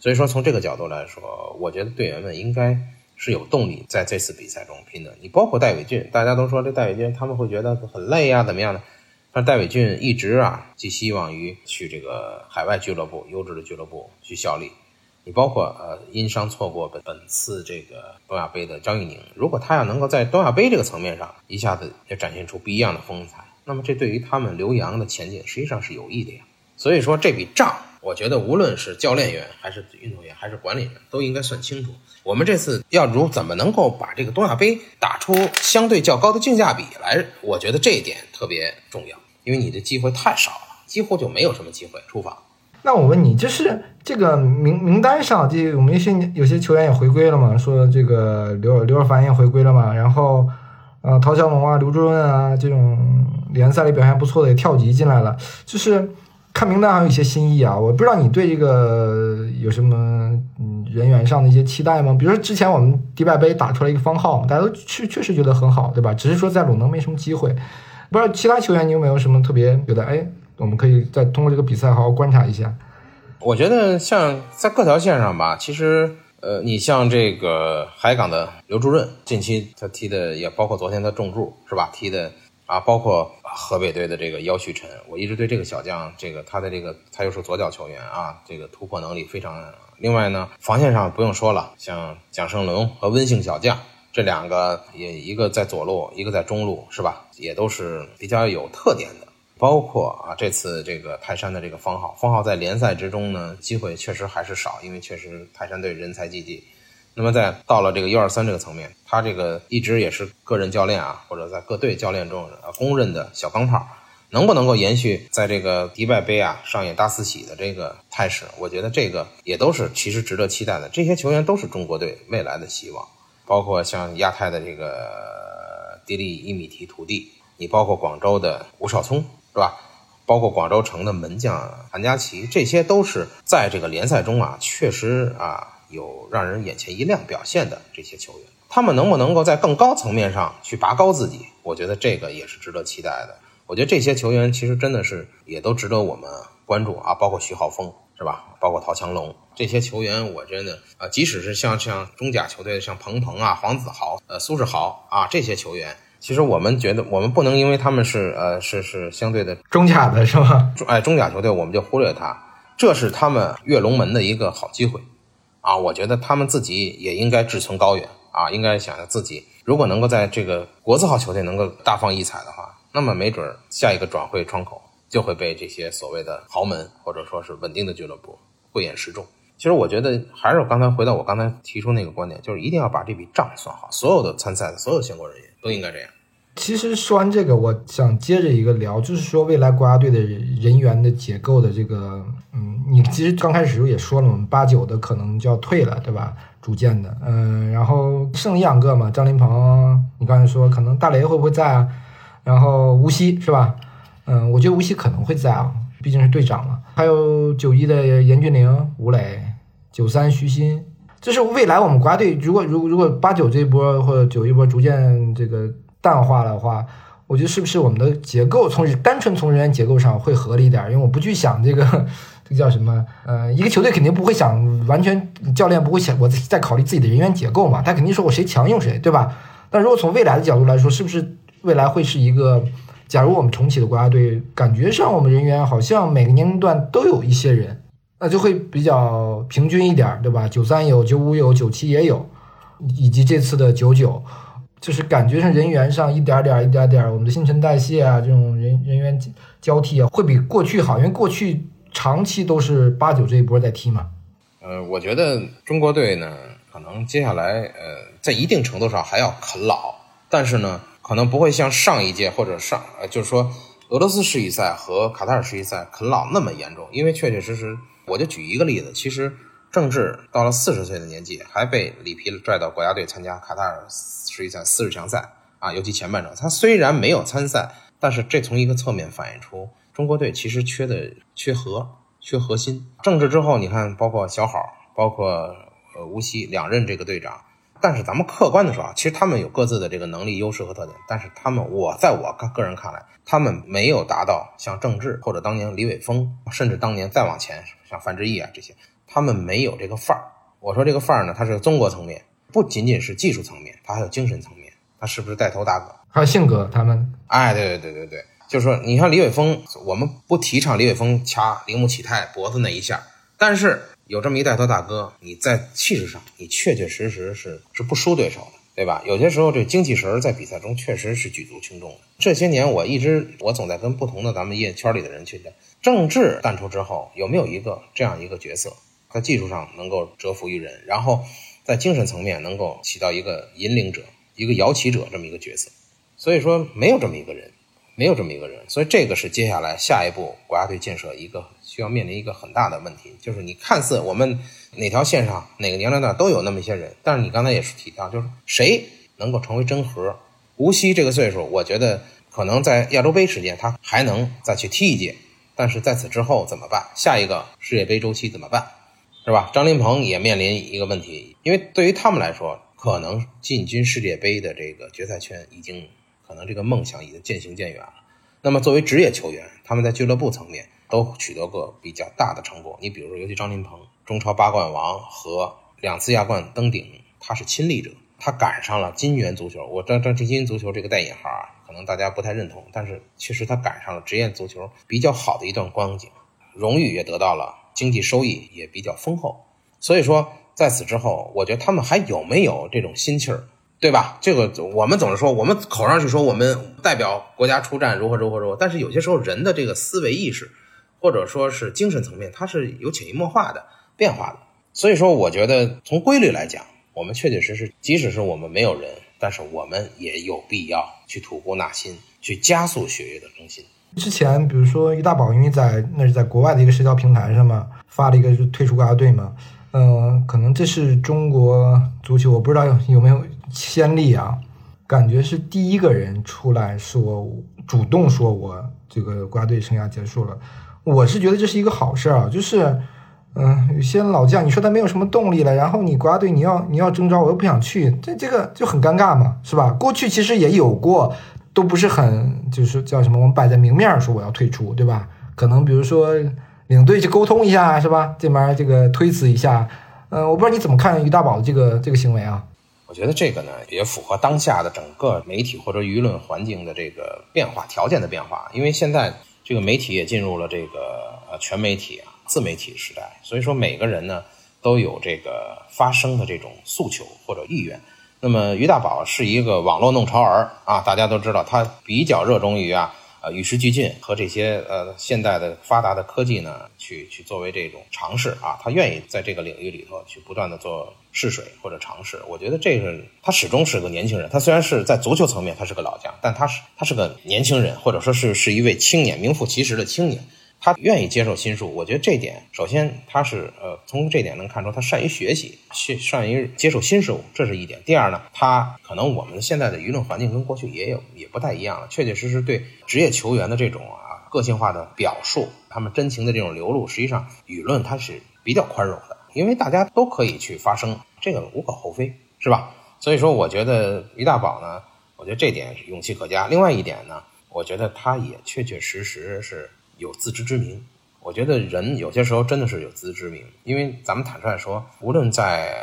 所以说，从这个角度来说，我觉得队员们应该是有动力在这次比赛中拼的。你包括戴伟俊，大家都说这戴伟俊他们会觉得很累啊，怎么样的？但戴伟俊一直啊寄希望于去这个海外俱乐部、优质的俱乐部去效力。你包括呃因伤错过本本次这个东亚杯的张玉宁，如果他要能够在东亚杯这个层面上一下子也展现出不一样的风采，那么这对于他们留洋的前景实际上是有益的呀。所以说这笔账我觉得无论是教练员还是运动员还是管理人，都应该算清楚。我们这次要如怎么能够把这个东亚杯打出相对较高的性价比来？我觉得这一点特别重要，因为你的机会太少了，几乎就没有什么机会出访。那我问你，就是这个名名单上，这我们一些有些球员也回归了嘛？说这个刘刘尔凡也回归了嘛？然后，呃，陶强龙啊、刘朱润啊这种联赛里表现不错的也跳级进来了。就是看名单还有一些新意啊，我不知道你对这个有什么嗯人员上的一些期待吗？比如说之前我们迪拜杯打出来一个方浩，大家都确确实觉得很好，对吧？只是说在鲁能没什么机会。不知道其他球员你有没有什么特别觉得哎？我们可以再通过这个比赛好好观察一下。我觉得像在各条线上吧，其实呃，你像这个海港的刘朱润，近期他踢的也包括昨天他重注是吧？踢的啊，包括河北队的这个姚旭晨，我一直对这个小将，这个他的这个他又是左脚球员啊，这个突破能力非常。另外呢，防线上不用说了，像蒋胜龙和温姓小将这两个，也一个在左路，一个在中路是吧？也都是比较有特点的。包括啊，这次这个泰山的这个方浩，方浩在联赛之中呢，机会确实还是少，因为确实泰山队人才济济。那么在到了这个 U 二三这个层面，他这个一直也是个人教练啊，或者在各队教练中啊公认的小钢炮，能不能够延续在这个迪拜杯啊上演大四喜的这个态势？我觉得这个也都是其实值得期待的。这些球员都是中国队未来的希望，包括像亚太的这个迪丽伊米提土地，你包括广州的吴少聪。是吧？包括广州城的门将韩佳琪，这些都是在这个联赛中啊，确实啊有让人眼前一亮表现的这些球员。他们能不能够在更高层面上去拔高自己？我觉得这个也是值得期待的。我觉得这些球员其实真的是也都值得我们关注啊，包括徐浩峰是吧？包括陶强龙这些球员，我真的啊，即使是像像中甲球队像彭鹏啊、黄子豪、呃苏世豪啊这些球员。其实我们觉得，我们不能因为他们是呃是是相对的中甲的是吧？中哎中甲球队，我们就忽略他，这是他们跃龙门的一个好机会啊！我觉得他们自己也应该志存高远啊，应该想着自己如果能够在这个国字号球队能够大放异彩的话，那么没准下一个转会窗口就会被这些所谓的豪门或者说是稳定的俱乐部慧眼识中。其实我觉得还是我刚才回到我刚才提出那个观点，就是一定要把这笔账算好，所有的参赛的所有相关人员都应该这样。其实说完这个，我想接着一个聊，就是说未来国家队的人员的结构的这个，嗯，你其实刚开始时候也说了嘛，八九的可能就要退了，对吧？逐渐的，嗯，然后剩一两个嘛，张琳芃，你刚才说可能大雷会不会在啊？然后吴曦是吧？嗯，我觉得吴曦可能会在啊，毕竟是队长嘛。还有九一的严俊凌、吴磊，九三徐新，就是未来我们国家队如果如如果八九这一波或者九一波逐渐这个。淡化的话，我觉得是不是我们的结构从单纯从人员结构上会合理一点？因为我不去想这个，这个叫什么？呃，一个球队肯定不会想完全，教练不会想我在考虑自己的人员结构嘛，他肯定说我谁强用谁，对吧？但如果从未来的角度来说，是不是未来会是一个？假如我们重启的国家队，感觉上我们人员好像每个年龄段都有一些人，那就会比较平均一点，对吧？九三有，九五有，九七也有，以及这次的九九。就是感觉上人员上一点点一点点，我们的新陈代谢啊，这种人人员交替啊，会比过去好，因为过去长期都是八九这一波在踢嘛。呃，我觉得中国队呢，可能接下来呃，在一定程度上还要啃老，但是呢，可能不会像上一届或者上呃，就是说俄罗斯世预赛和卡塔尔世预赛啃老那么严重，因为确确实实，我就举一个例子，其实郑智到了四十岁的年纪，还被里皮拽到国家队参加卡塔尔。世预赛四十强赛啊，尤其前半场，他虽然没有参赛，但是这从一个侧面反映出中国队其实缺的缺核，缺核心。政治之后，你看，包括小好，包括呃吴曦两任这个队长，但是咱们客观的说啊，其实他们有各自的这个能力优势和特点，但是他们，我在我个个人看来，他们没有达到像郑智或者当年李玮峰，甚至当年再往前像范志毅啊这些，他们没有这个范儿。我说这个范儿呢，它是中国层面。不仅仅是技术层面，他还有精神层面，他是不是带头大哥？还有性格，他们哎，对对对对对，就是说，你像李伟峰，我们不提倡李伟峰掐铃木启泰脖子那一下，但是有这么一带头大哥，你在气势上，你确确实实是是不输对手的，对吧？有些时候这精气神儿在比赛中确实是举足轻重的。这些年我一直我总在跟不同的咱们业圈里的人去政治淡出之后有没有一个这样一个角色，在技术上能够折服于人，然后在精神层面能够起到一个引领者、一个摇旗者这么一个角色。所以说没有这么一个人，没有这么一个人，所以这个是接下来下一步国家队建设一个需要面临一个很大的问题，就是你看似我们哪条线上哪个年龄段都有那么一些人，但是你刚才也是提到，就是谁能够成为真核？无锡这个岁数，我觉得可能在亚洲杯时间他还能再去踢一届，但是在此之后怎么办？下一个世界杯周期怎么办？是吧？张琳芃也面临一个问题，因为对于他们来说，可能进军世界杯的这个决赛圈已经。可能这个梦想已经渐行渐远了。那么作为职业球员，他们在俱乐部层面都取得过比较大的成果。你比如说，尤其张琳芃，中超八冠王和两次亚冠登顶，他是亲历者，他赶上了金元足球。我这这金元足球这个带引号啊，可能大家不太认同，但是确实他赶上了职业足球比较好的一段光景，荣誉也得到了，经济收益也比较丰厚。所以说，在此之后，我觉得他们还有没有这种心气儿？对吧？这个我们总是说，我们口上去说我们代表国家出战如何如何如何，但是有些时候人的这个思维意识，或者说是精神层面，它是有潜移默化的变化的。所以说，我觉得从规律来讲，我们确确实实，即使是我们没有人，但是我们也有必要去吐故纳新，去加速血液的更新。之前比如说于大宝，因为在那是在国外的一个社交平台上嘛，发了一个就退出国家队嘛，嗯，可能这是中国足球，我不知道有没有。先例啊，感觉是第一个人出来说，主动说我这个国家队生涯结束了。我是觉得这是一个好事儿啊，就是，嗯，有些老将你说他没有什么动力了，然后你国家队你要你要征召，我又不想去，这这个就很尴尬嘛，是吧？过去其实也有过，都不是很就是叫什么，我们摆在明面说我要退出，对吧？可能比如说领队去沟通一下，是吧？这边这个推辞一下，嗯，我不知道你怎么看于大宝的这个这个行为啊？我觉得这个呢，也符合当下的整个媒体或者舆论环境的这个变化条件的变化。因为现在这个媒体也进入了这个呃全媒体自媒体时代，所以说每个人呢都有这个发声的这种诉求或者意愿。那么于大宝是一个网络弄潮儿啊，大家都知道他比较热衷于啊。呃，与时俱进和这些呃现代的发达的科技呢，去去作为这种尝试啊，他愿意在这个领域里头去不断的做试水或者尝试。我觉得这个他始终是个年轻人，他虽然是在足球层面他是个老将，但他是他是个年轻人，或者说是是一位青年，名副其实的青年。他愿意接受新事物，我觉得这点，首先他是呃，从这点能看出他善于学习，善善于接受新事物，这是一点。第二呢，他可能我们现在的舆论环境跟过去也有也不太一样了，确确实实对职业球员的这种啊个性化的表述，他们真情的这种流露，实际上舆论它是比较宽容的，因为大家都可以去发声，这个无可厚非，是吧？所以说，我觉得于大宝呢，我觉得这点勇气可嘉。另外一点呢，我觉得他也确确实实是。有自知之明，我觉得人有些时候真的是有自知之明，因为咱们坦率说，无论在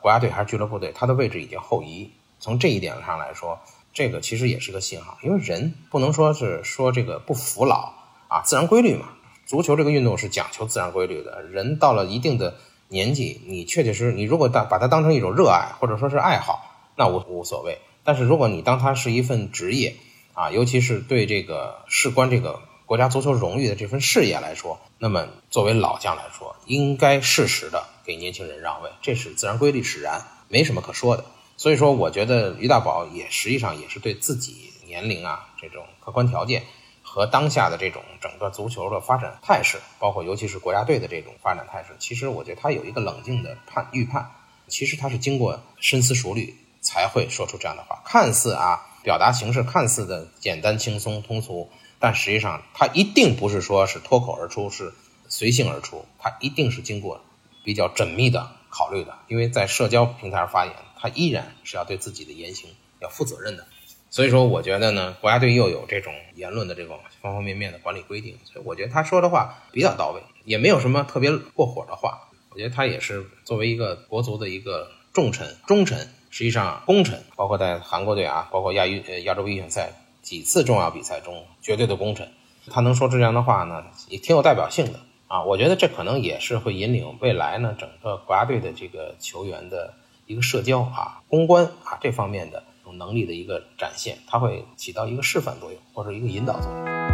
国家队还是俱乐部队，他的位置已经后移。从这一点上来说，这个其实也是个信号，因为人不能说是说这个不服老啊，自然规律嘛。足球这个运动是讲求自然规律的，人到了一定的年纪，你确确实实，你如果当把它当成一种热爱或者说是爱好，那无无所谓。但是如果你当它是一份职业啊，尤其是对这个事关这个。国家足球荣誉的这份事业来说，那么作为老将来说，应该适时的给年轻人让位，这是自然规律使然，没什么可说的。所以说，我觉得于大宝也实际上也是对自己年龄啊这种客观条件和当下的这种整个足球的发展态势，包括尤其是国家队的这种发展态势，其实我觉得他有一个冷静的判预判，其实他是经过深思熟虑才会说出这样的话，看似啊表达形式看似的简单轻松通俗。但实际上，他一定不是说是脱口而出，是随性而出，他一定是经过比较缜密的考虑的。因为在社交平台上发言，他依然是要对自己的言行要负责任的。所以说，我觉得呢，国家队又有这种言论的这种方方面面的管理规定，所以我觉得他说的话比较到位，也没有什么特别过火的话。我觉得他也是作为一个国足的一个重臣、忠臣，实际上功臣，包括在韩国队啊，包括亚预呃亚洲预选赛。几次重要比赛中绝对的功臣，他能说这样的话呢，也挺有代表性的啊。我觉得这可能也是会引领未来呢整个国家队的这个球员的一个社交啊、公关啊这方面的这种能力的一个展现，它会起到一个示范作用或者一个引导作用。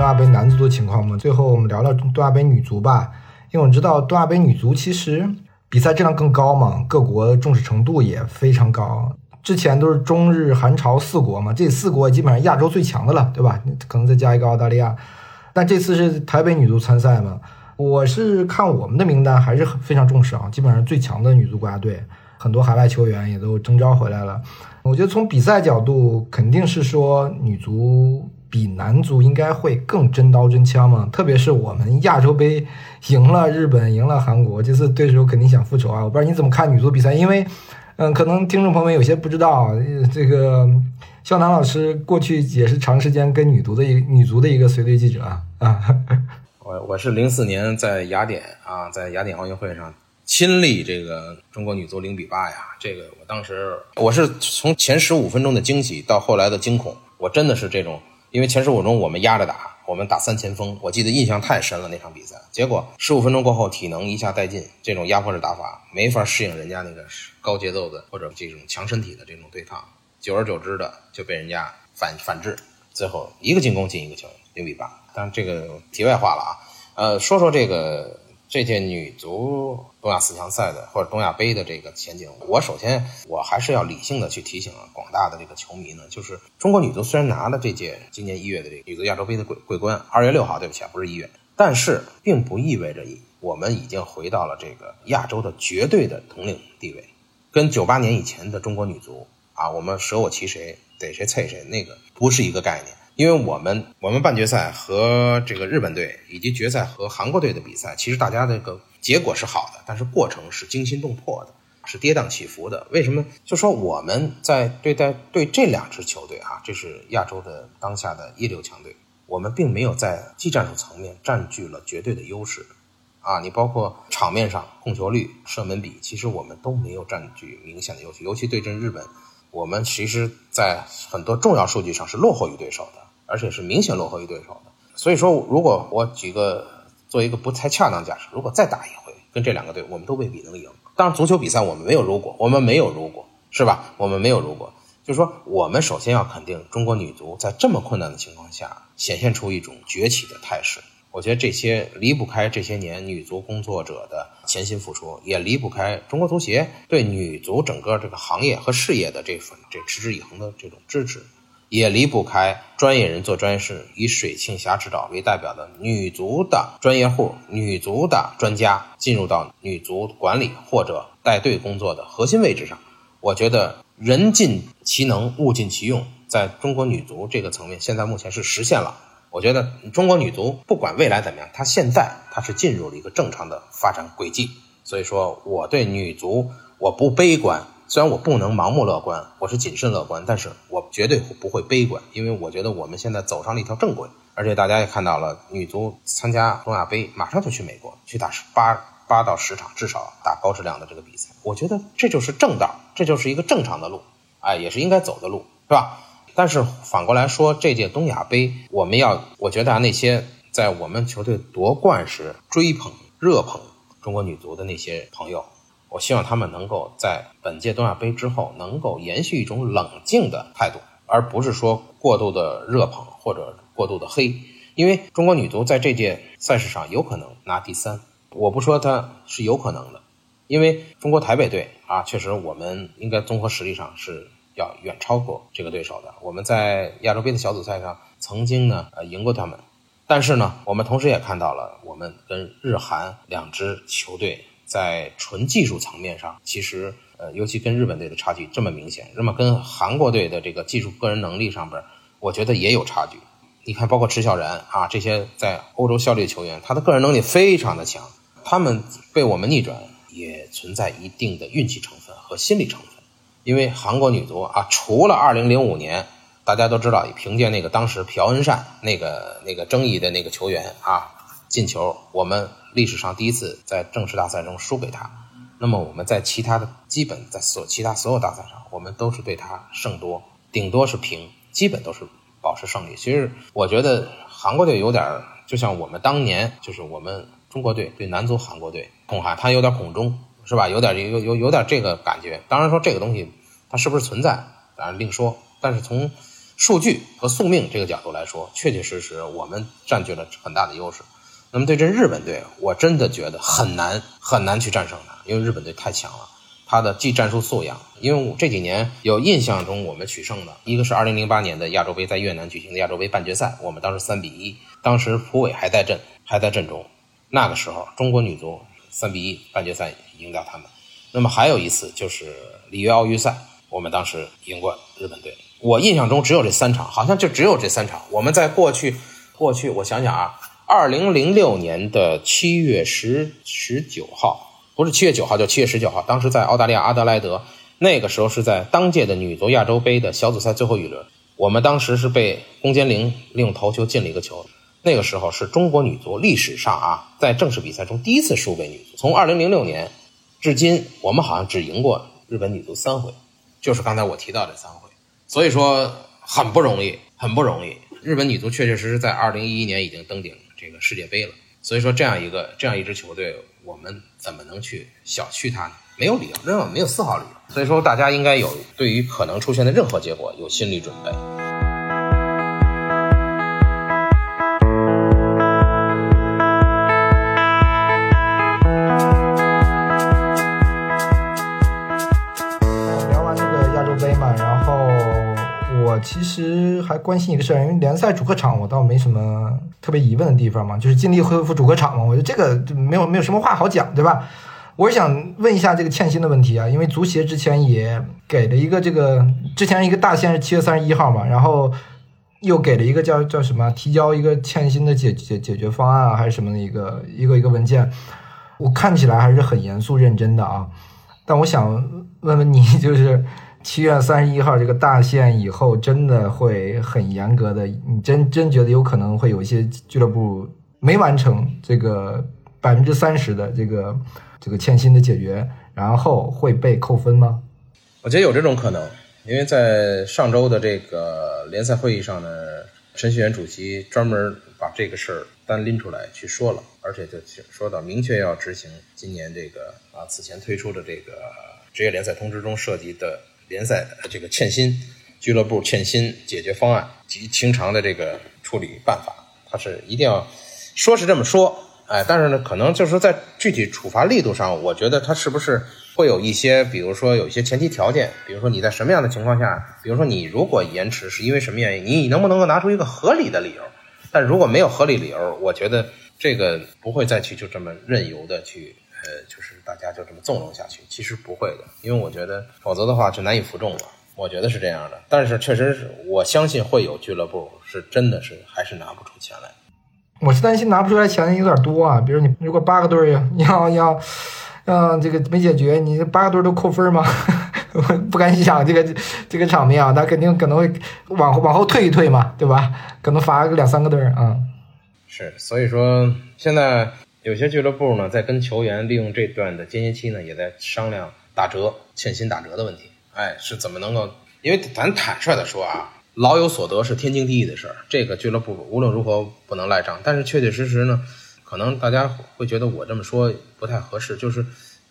东亚杯男足的情况嘛，最后我们聊聊东亚杯女足吧。因为我知道东亚杯女足其实比赛质量更高嘛，各国重视程度也非常高。之前都是中日韩朝四国嘛，这四国基本上亚洲最强的了，对吧？可能再加一个澳大利亚。但这次是台北女足参赛嘛，我是看我们的名单还是很非常重视啊，基本上最强的女足国家队，很多海外球员也都征召回来了。我觉得从比赛角度，肯定是说女足比男足应该会更真刀真枪嘛。特别是我们亚洲杯赢了日本，赢了韩国，这次对手肯定想复仇啊！我不知道你怎么看女足比赛，因为，嗯，可能听众朋友们有些不知道，这个肖楠老师过去也是长时间跟女足的一女足的一个随队记者啊啊。我我是零四年在雅典啊，在雅典奥运会上亲历这个中国女足零比八呀，这个我当时我是从前十五分钟的惊喜到后来的惊恐，我真的是这种，因为前十五分钟我们压着打，我们打三前锋，我记得印象太深了那场比赛。结果十五分钟过后体能一下殆尽，这种压迫式打法没法适应人家那个高节奏的或者这种强身体的这种对抗，久而久之的就被人家反反制，最后一个进攻进一个球，零比八。当然这个题外话了啊，呃，说说这个这届女足东亚四强赛的或者东亚杯的这个前景，我首先我还是要理性的去提醒广大的这个球迷呢，就是中国女足虽然拿了这届今年一月的这个女足亚洲杯的桂桂冠，二月六号，对不起，不是一月，但是并不意味着我们已经回到了这个亚洲的绝对的统领地位，跟九八年以前的中国女足啊，我们舍我其谁逮谁啐谁，那个不是一个概念。因为我们我们半决赛和这个日本队以及决赛和韩国队的比赛，其实大家这个结果是好的，但是过程是惊心动魄的，是跌宕起伏的。为什么？就说我们在对待对这两支球队啊，这是亚洲的当下的一流强队，我们并没有在技战术层面占据了绝对的优势，啊，你包括场面上控球率、射门比，其实我们都没有占据明显的优势，尤其对阵日本。我们其实，在很多重要数据上是落后于对手的，而且是明显落后于对手的。所以说，如果我举个做一个不太恰当假设，如果再打一回，跟这两个队，我们都未必能赢。当然，足球比赛我们没有如果，我们没有如果，是吧？我们没有如果，就是说，我们首先要肯定中国女足在这么困难的情况下，显现出一种崛起的态势。我觉得这些离不开这些年女足工作者的潜心付出，也离不开中国足协对女足整个这个行业和事业的这份这持之以恒的这种支持，也离不开专业人做专业事，以水庆霞指导为代表的女足的专业户、女足的专家进入到女足管理或者带队工作的核心位置上。我觉得人尽其能，物尽其用，在中国女足这个层面，现在目前是实现了。我觉得中国女足不管未来怎么样，她现在她是进入了一个正常的发展轨迹。所以说，我对女足我不悲观，虽然我不能盲目乐观，我是谨慎乐观，但是我绝对不会悲观，因为我觉得我们现在走上了一条正轨。而且大家也看到了，女足参加东亚杯，马上就去美国去打八八到十场，至少打高质量的这个比赛。我觉得这就是正道，这就是一个正常的路，哎，也是应该走的路，是吧？但是反过来说，这届东亚杯，我们要，我觉得啊，那些在我们球队夺冠时追捧、热捧中国女足的那些朋友，我希望他们能够在本届东亚杯之后，能够延续一种冷静的态度，而不是说过度的热捧或者过度的黑。因为中国女足在这届赛事上有可能拿第三，我不说它是有可能的，因为中国台北队啊，确实我们应该综合实力上是。要远超过这个对手的。我们在亚洲杯的小组赛上曾经呢呃赢过他们，但是呢，我们同时也看到了我们跟日韩两支球队在纯技术层面上，其实呃尤其跟日本队的差距这么明显，那么跟韩国队的这个技术个人能力上边，我觉得也有差距。你看，包括池晓然啊这些在欧洲效力的球员，他的个人能力非常的强，他们被我们逆转也存在一定的运气成分和心理成分。因为韩国女足啊，除了2005年，大家都知道，凭借那个当时朴恩善那个那个争议的那个球员啊进球，我们历史上第一次在正式大赛中输给他。那么我们在其他的基本在所其他所有大赛上，我们都是对他胜多，顶多是平，基本都是保持胜利。其实我觉得韩国队有点就像我们当年就是我们中国队对男足韩国队恐韩，他有点恐中是吧？有点有有有点这个感觉。当然说这个东西它是不是存在，当然另说。但是从数据和宿命这个角度来说，确确实实我们占据了很大的优势。那么对阵日本队，我真的觉得很难很难去战胜他，因为日本队太强了。他的技战术素养，因为我这几年有印象中我们取胜的一个是2008年的亚洲杯在越南举行的亚洲杯半决赛，我们当时3比1，当时蒲伟还在阵还在阵中，那个时候中国女足3比1半决赛赢掉他们。那么还有一次就是里约奥运赛，我们当时赢过日本队。我印象中只有这三场，好像就只有这三场。我们在过去过去，我想想啊。二零零六年的七月十十九号，不是七月九号，就七月十九号。当时在澳大利亚阿德莱德，那个时候是在当届的女足亚洲杯的小组赛最后一轮。我们当时是被龚坚玲利用头球进了一个球。那个时候是中国女足历史上啊，在正式比赛中第一次输给女足。从二零零六年至今，我们好像只赢过日本女足三回，就是刚才我提到这三回。所以说很不容易，很不容易。日本女足确确实实在二零一一年已经登顶。这个世界杯了，所以说这样一个这样一支球队，我们怎么能去小觑它呢？没有理由，任何没有丝毫理由。所以说，大家应该有对于可能出现的任何结果有心理准备。其实还关心一个事儿，因为联赛主客场我倒没什么。特别疑问的地方嘛，就是尽力恢复主客场嘛，我觉得这个没有没有什么话好讲，对吧？我是想问一下这个欠薪的问题啊，因为足协之前也给了一个这个，之前一个大限是七月三十一号嘛，然后又给了一个叫叫什么提交一个欠薪的解解解决方案啊，还是什么的一个一个一个文件，我看起来还是很严肃认真的啊，但我想问问你，就是。七月三十一号这个大限以后，真的会很严格的。你真真觉得有可能会有一些俱乐部没完成这个百分之三十的这个这个欠薪的解决，然后会被扣分吗？我觉得有这种可能，因为在上周的这个联赛会议上呢，陈戌源主席专门把这个事儿单拎出来去说了，而且就说到明确要执行今年这个啊此前推出的这个职业联赛通知中涉及的。联赛的这个欠薪俱乐部欠薪解决方案及清偿的这个处理办法，他是一定要说是这么说，哎，但是呢，可能就是在具体处罚力度上，我觉得他是不是会有一些，比如说有一些前提条件，比如说你在什么样的情况下，比如说你如果延迟是因为什么原因，你能不能够拿出一个合理的理由？但如果没有合理理由，我觉得这个不会再去就这么任由的去。呃，就是大家就这么纵容下去，其实不会的，因为我觉得否则的话就难以服众了。我觉得是这样的，但是确实是我相信会有俱乐部是真的是还是拿不出钱来。我是担心拿不出来钱有点多啊，比如你如果八个队要要要这个没解决，你八个队都扣分吗？不敢想这个这个场面啊，他肯定可能会往后往后退一退嘛，对吧？可能罚个两三个队啊。是，所以说现在。有些俱乐部呢，在跟球员利用这段的间歇期呢，也在商量打折、欠薪打折的问题。哎，是怎么能够？因为咱坦率的说啊，老有所得是天经地义的事儿，这个俱乐部无论如何不能赖账。但是确确实实呢，可能大家会觉得我这么说不太合适，就是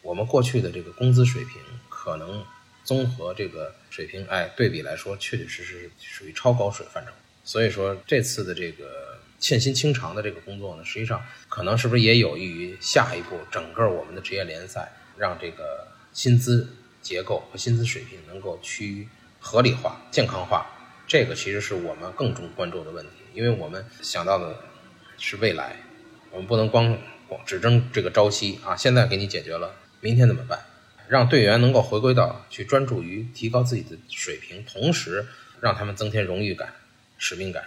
我们过去的这个工资水平，可能综合这个水平，哎，对比来说，确确实实属于超高水范畴。所以说这次的这个。欠薪清偿的这个工作呢，实际上可能是不是也有益于下一步整个我们的职业联赛，让这个薪资结构和薪资水平能够趋于合理化、健康化？这个其实是我们更重关注的问题，因为我们想到的是未来，我们不能光光只争这个朝夕啊！现在给你解决了，明天怎么办？让队员能够回归到去专注于提高自己的水平，同时让他们增添荣誉感、使命感。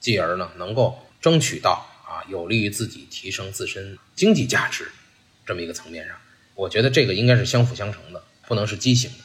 继而呢，能够争取到啊，有利于自己提升自身经济价值这么一个层面上，我觉得这个应该是相辅相成的，不能是畸形的。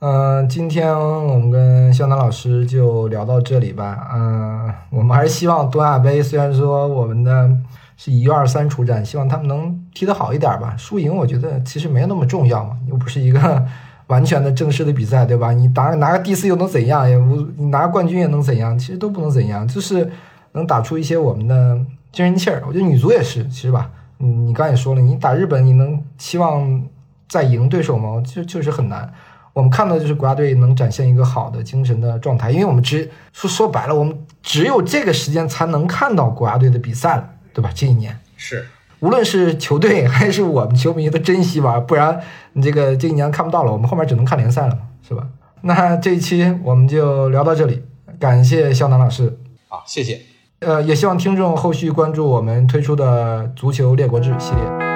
嗯，今天我们跟肖楠老师就聊到这里吧。嗯，我们还是希望东亚杯，虽然说我们的是一二三出战，希望他们能踢得好一点吧。输赢我觉得其实没那么重要嘛，又不是一个完全的正式的比赛，对吧？你打拿个第四又能怎样？也不你拿个冠军也能怎样？其实都不能怎样，就是能打出一些我们的精神气儿。我觉得女足也是，其实吧，嗯，你刚才也说了，你打日本你能期望再赢对手吗？就确实很难。我们看到就是国家队能展现一个好的精神的状态，因为我们只说说白了，我们只有这个时间才能看到国家队的比赛了，对吧？这一年是，无论是球队还是我们球迷都珍惜吧，不然你这个这一年看不到了，我们后面只能看联赛了嘛，是吧？那这一期我们就聊到这里，感谢肖楠老师，好，谢谢。呃，也希望听众后续关注我们推出的足球列国志系列。